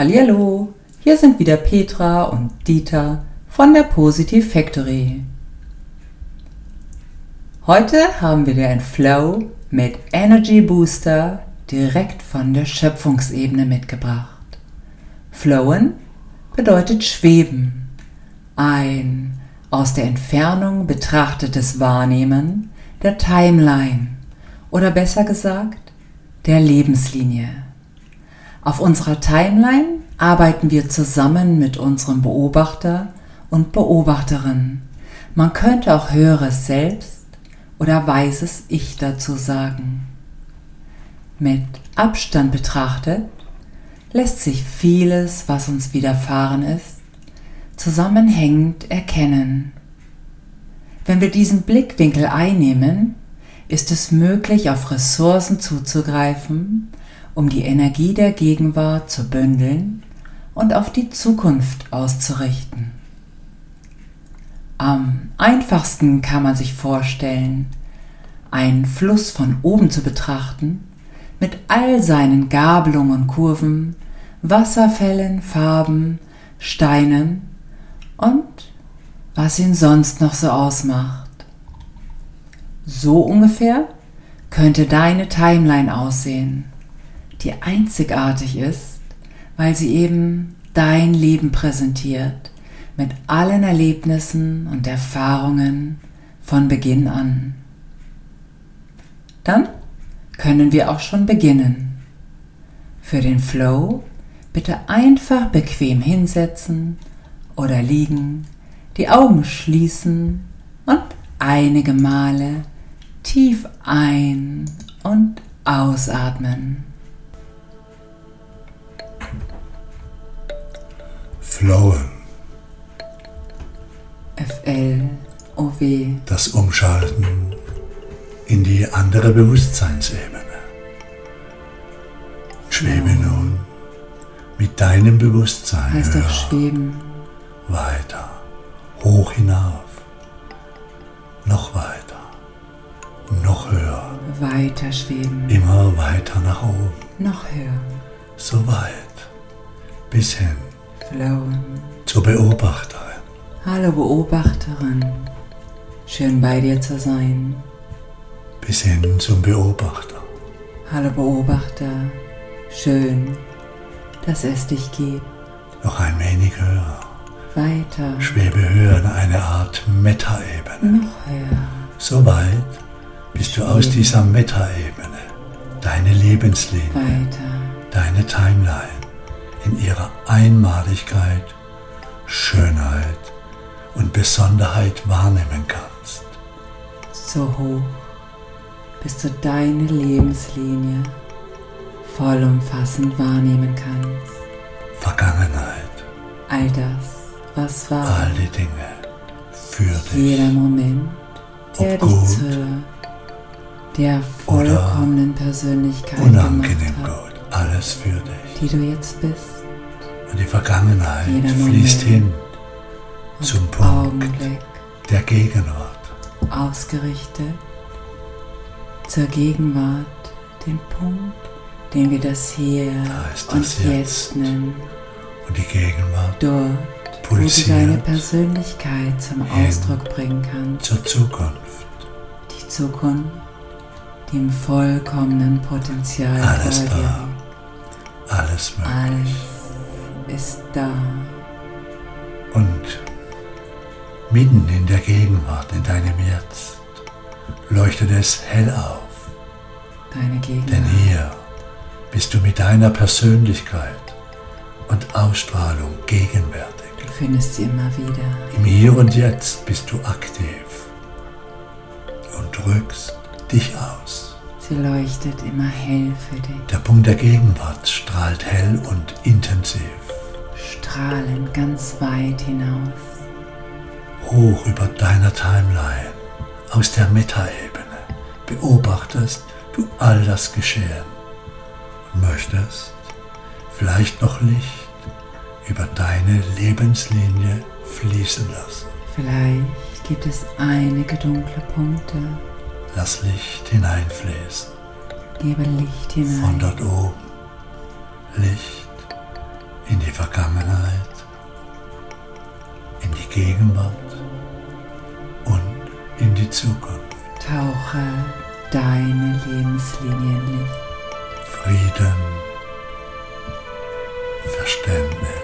Hallihallo, hier sind wieder Petra und Dieter von der Positive Factory. Heute haben wir dir ein Flow mit Energy Booster direkt von der Schöpfungsebene mitgebracht. Flowen bedeutet schweben, ein aus der Entfernung betrachtetes Wahrnehmen der Timeline oder besser gesagt der Lebenslinie. Auf unserer Timeline arbeiten wir zusammen mit unserem Beobachter und Beobachterin. Man könnte auch höheres Selbst oder weises Ich dazu sagen. Mit Abstand betrachtet lässt sich vieles, was uns widerfahren ist, zusammenhängend erkennen. Wenn wir diesen Blickwinkel einnehmen, ist es möglich, auf Ressourcen zuzugreifen, um die Energie der Gegenwart zu bündeln und auf die Zukunft auszurichten. Am einfachsten kann man sich vorstellen, einen Fluss von oben zu betrachten, mit all seinen Gabelungen und Kurven, Wasserfällen, Farben, Steinen und was ihn sonst noch so ausmacht. So ungefähr könnte deine Timeline aussehen, die einzigartig ist, weil sie eben dein Leben präsentiert, mit allen Erlebnissen und Erfahrungen von Beginn an. Dann können wir auch schon beginnen. Für den Flow bitte einfach bequem hinsetzen oder liegen, die Augen schließen und einige Male tief ein und ausatmen. Flowen. F-L-O-W. Das Umschalten in die andere Bewusstseinsebene. Schwebe nun mit deinem Bewusstsein Heißt höher, schweben. weiter, hoch hinauf, noch weiter, noch höher, Weiter schweben. immer weiter nach oben, Noch höher. so weit, bis hin Flowen. zur Beobachterin. Hallo Beobachterin. Schön bei dir zu sein. bis hin zum Beobachter. Hallo Beobachter. Schön, dass es dich gibt. Noch ein wenig höher. Weiter. Schwebe höher in eine Art Meta-Ebene. Noch höher. So weit, bis du aus dieser Meta-Ebene deine Lebenslinie, Weiter. deine Timeline in ihrer Einmaligkeit, Schönheit und Besonderheit wahrnehmen kannst. So hoch, bis du deine Lebenslinie vollumfassend wahrnehmen kannst. Vergangenheit, All das, was war. all die Dinge für Jeder dich, Moment, der Ob dich zur der vollkommenen Persönlichkeit unangenehm gemacht hat, gut, alles für dich. die du jetzt bist. Und die Vergangenheit fließt hin Zum Punkt. Augenblick der Gegenwart. ausgerichtet zur Gegenwart, den Punkt, den wir das Hier Da und das Jetzt Jetzt. nennen. Und die Gegenwart Dort, wo du Pulsiert. deine Persönlichkeit zum. Ausdruck bringen kannst. zur Zukunft. Die Zukunft, die im vollkommenen Potenzial Alles da. Alles möglich. Alles ist da. Und mitten in der Gegenwart, in deinem Jetzt, leuchtet es hell auf. Deine Denn Gegenwart. hier bist du mit deiner Persönlichkeit und Ausstrahlung gegenwärtig. Du findest sie immer wieder. Im Hier und Jetzt bist du aktiv und drückst dich aus. Sie leuchtet immer hell für dich. Der Punkt der Gegenwart strahlt hell und intensiv, Strahlend ganz weit hinaus. hoch über deiner Timeline, aus der Metaebene, beobachtest du all das Geschehen und möchtest vielleicht noch Licht über deine Lebenslinie fließen lassen. Vielleicht gibt es einige dunkle Punkte. Lass Licht hineinfließen. Gebe Licht hinein. Von dort oben. Licht in die Vergangenheit, in die Gegenwart und in die Zukunft. Tauche deine Lebenslinien Licht. Frieden. Verständnis.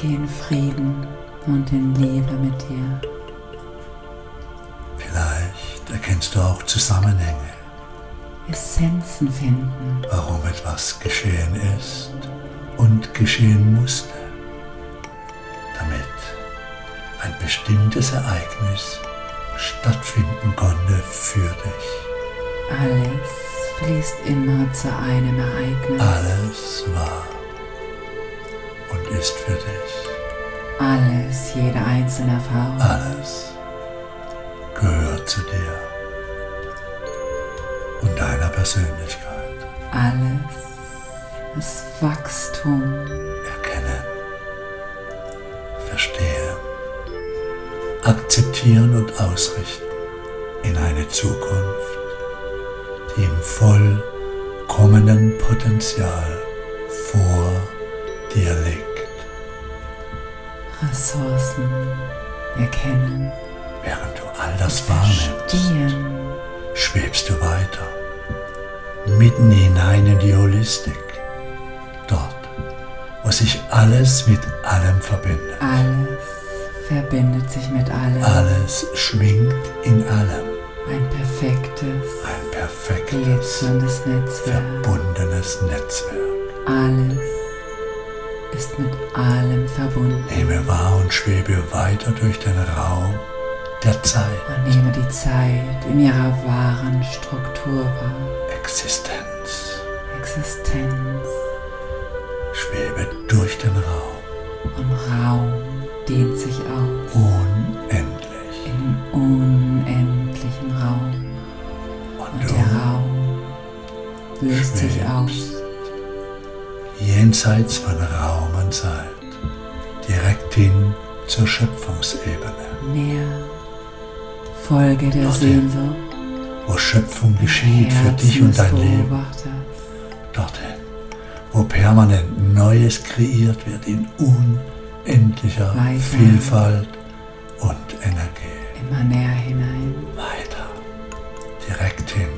Geh in Frieden und in Liebe mit dir. Vielleicht erkennst du auch Zusammenhänge, Essenzen finden. warum etwas geschehen ist und geschehen musste, damit ein bestimmtes Ereignis stattfinden konnte für dich. Alles fließt immer zu einem Ereignis. Alles war und ist für dich. Alles, jede einzelne Erfahrung. Alles gehört zu dir und deiner Persönlichkeit. Alles ist Wachstum. Erkennen, verstehen, akzeptieren und ausrichten in eine Zukunft, die im vollkommenen Potenzial vor dir liegt. Ressourcen erkennen. Während du all das wahrnimmst, schwebst du weiter, mitten hinein in die Holistik, dort, wo sich alles mit allem verbindet. Alles verbindet sich mit allem. Alles schwingt in allem. Ein perfektes, Ein perfektes, glitzerndes Netzwerk. verbundenes Netzwerk. Alles ist mit allem verbunden. Nehme wahr und schwebe weiter durch den Raum der Zeit, Und nehme die Zeit in ihrer wahren Struktur wahr. Existenz. Existenz Schwebe durch den Raum, und Raum dehnt sich aus unendlich. in den unendlichen Raum. Und Und der Raum löst sich auf. Jenseits von Raum und Zeit, direkt hin zur Schöpfungsebene, Näher. Folge der Dorthin. Sehnsucht. wo Schöpfung geschieht für dich und dein Leben. Dorthin, wo permanent Neues kreiert wird in unendlicher Weiter. Vielfalt und Energie. Immer näher hinein. Weiter, direkt hin,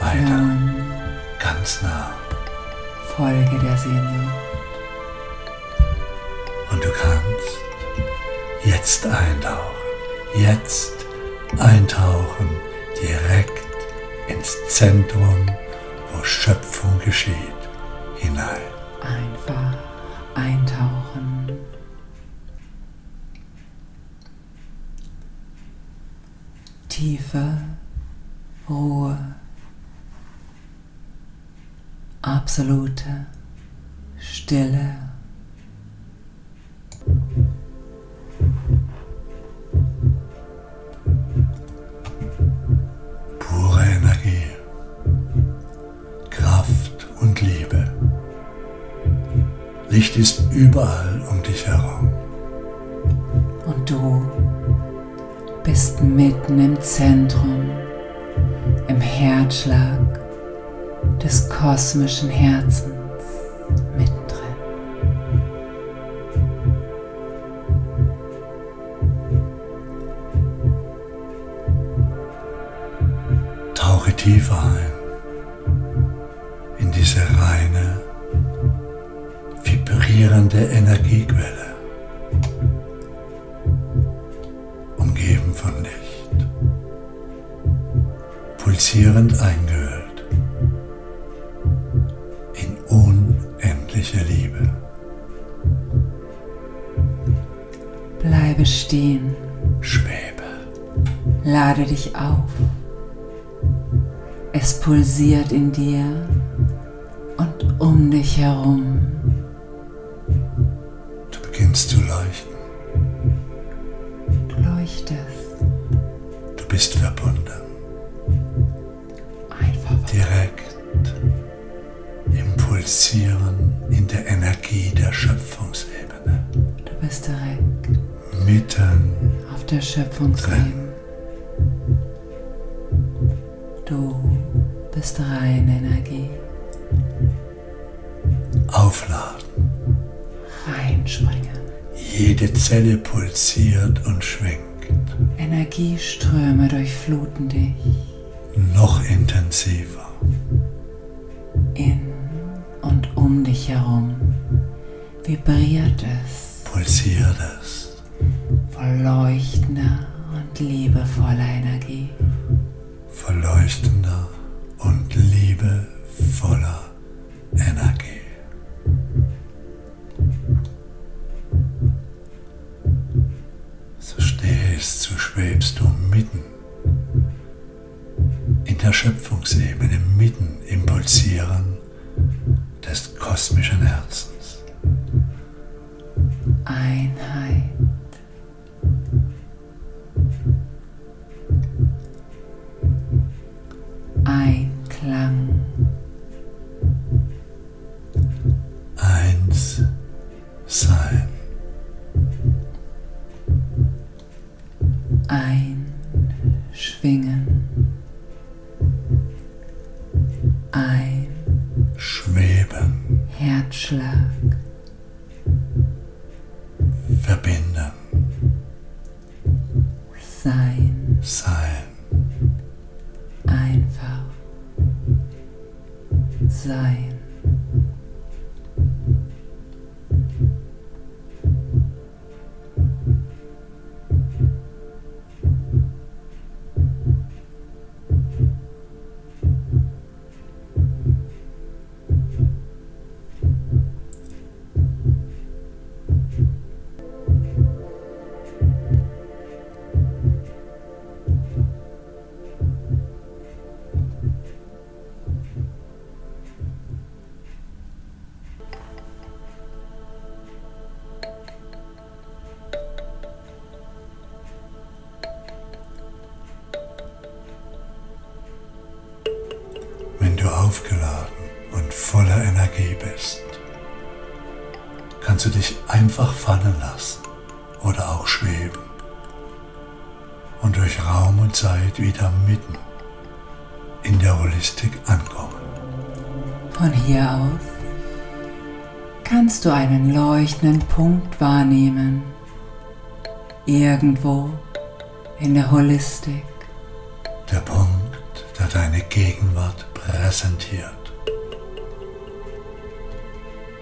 weiter, Flowen. ganz nah. Folge der Sehnsucht. Und du kannst jetzt eintauchen, jetzt eintauchen, direkt ins Zentrum, wo Schöpfung geschieht, hinein. Einfach eintauchen. Tiefe Ruhe. Absolute Stille. Pure Energie, Kraft und Liebe. Licht ist überall um dich herum. Und du bist mitten im Zentrum, im Herzschlag des kosmischen Herzens mittendrin. Tauche tiefer ein in diese reine, vibrierende Energiequelle, umgeben von Licht, pulsierend eingehüllt unendliche Liebe. Bleibe stehen, Schwebe, lade dich auf. Es pulsiert in dir und um dich herum. du beginnst zu leuchten, Du leuchtest du bist verbunden. Pulsieren in der Energie der Schöpfungsebene, Du bist direkt mitten auf der Schöpfungsebene. Du bist reine Energie. Aufladen. Reinspringen. Jede Zelle pulsiert und schwingt. Energieströme durchfluten dich. Noch intensiver. Dich herum vibriert es Pulsiert es. voll leuchtender und liebevoller Energie. Verleuchtender und liebevoller Energie. So stehst, so schwebst du mitten in der Schöpfungsebene, mitten im Pulsieren verbinden, kannst du dich einfach fallen lassen oder auch schweben und durch Raum und Zeit wieder mitten in der Holistik ankommen. Von hier aus kannst du einen leuchtenden Punkt wahrnehmen. Irgendwo in der Holistik. Der Punkt, der deine Gegenwart präsentiert.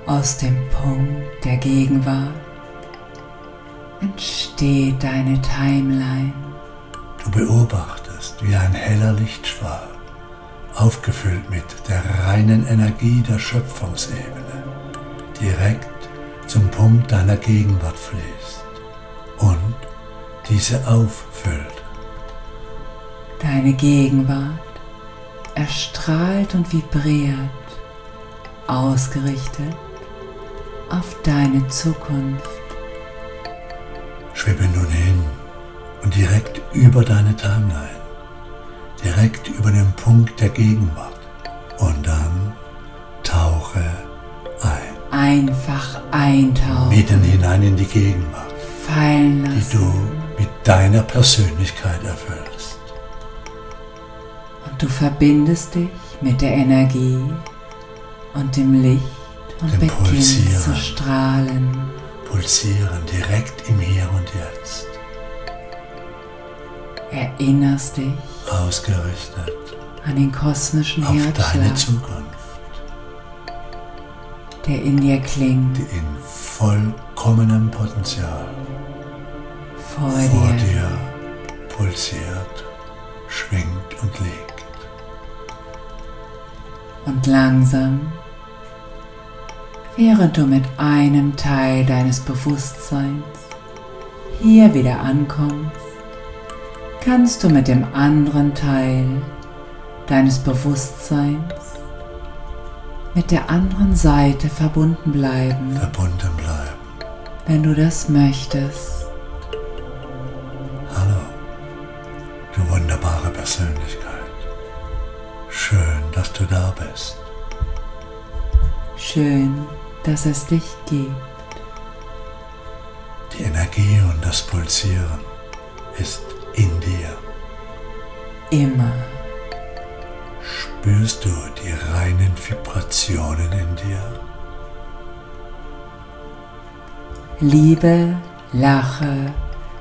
Aus dem Punkt der Gegenwart entsteht deine Timeline. Du beobachtest, wie ein heller Lichtstrahl, aufgefüllt mit der reinen Energie der Schöpfungsebene, direkt zum Punkt deiner Gegenwart fließt und diese auffüllt. Deine Gegenwart erstrahlt und vibriert, ausgerichtet auf deine Zukunft. Schwebe nun hin und direkt über deine Timeline, direkt über den Punkt der Gegenwart und dann tauche ein, Einfach eintauchen, mitten hinein in die Gegenwart, fallen die lassen. du mit deiner Persönlichkeit erfüllst. Und du verbindest dich mit der Energie und dem Licht und Pulsieren. zu strahlen. Pulsieren direkt im Hier und Jetzt, Erinnerst dich ausgerichtet an den kosmischen auf deine Herzschlag, Zukunft, der in dir klingt, die in vollkommenem Potenzial vor, vor dir. dir pulsiert, schwingt und liegt. Und langsam, während du mit einem Teil deines Bewusstseins hier wieder ankommst, kannst du mit dem anderen Teil deines Bewusstseins mit der anderen Seite verbunden bleiben, Verbunden bleiben. wenn du das möchtest. Hallo, du wunderbare Persönlichkeit. Schön, dass du da bist. Schön, dass es dich gibt. Die Energie und das Pulsieren ist in dir. Immer. Spür spürst du die reinen Vibrationen in dir. Liebe, lache,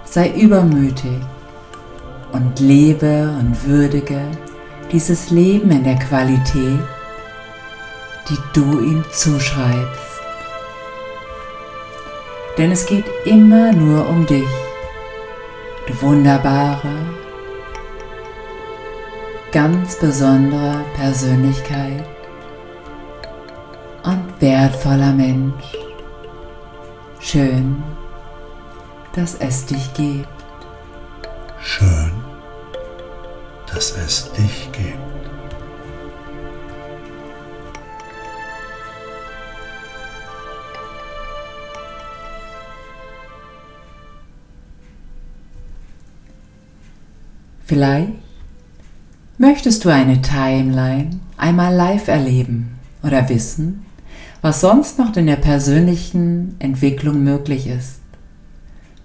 sei übermütig und lebe und würdige dieses Leben in der Qualität, die du ihm zuschreibst. Denn es geht immer nur um dich, du wunderbare, ganz besondere Persönlichkeit und wertvoller Mensch. Schön, dass es dich gibt. Schön, dass es dich gibt. Vielleicht möchtest du eine Timeline einmal live erleben oder wissen, was sonst noch in der persönlichen Entwicklung möglich ist.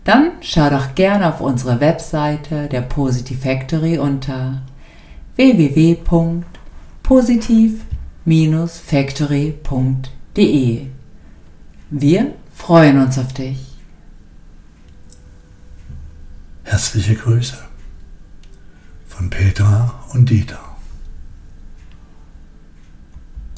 Dann schau doch gerne auf unsere Webseite der Positive Factory unter www.positiv-factory.de. Wir freuen uns auf dich. Herzliche Grüße von Petra und Dieter.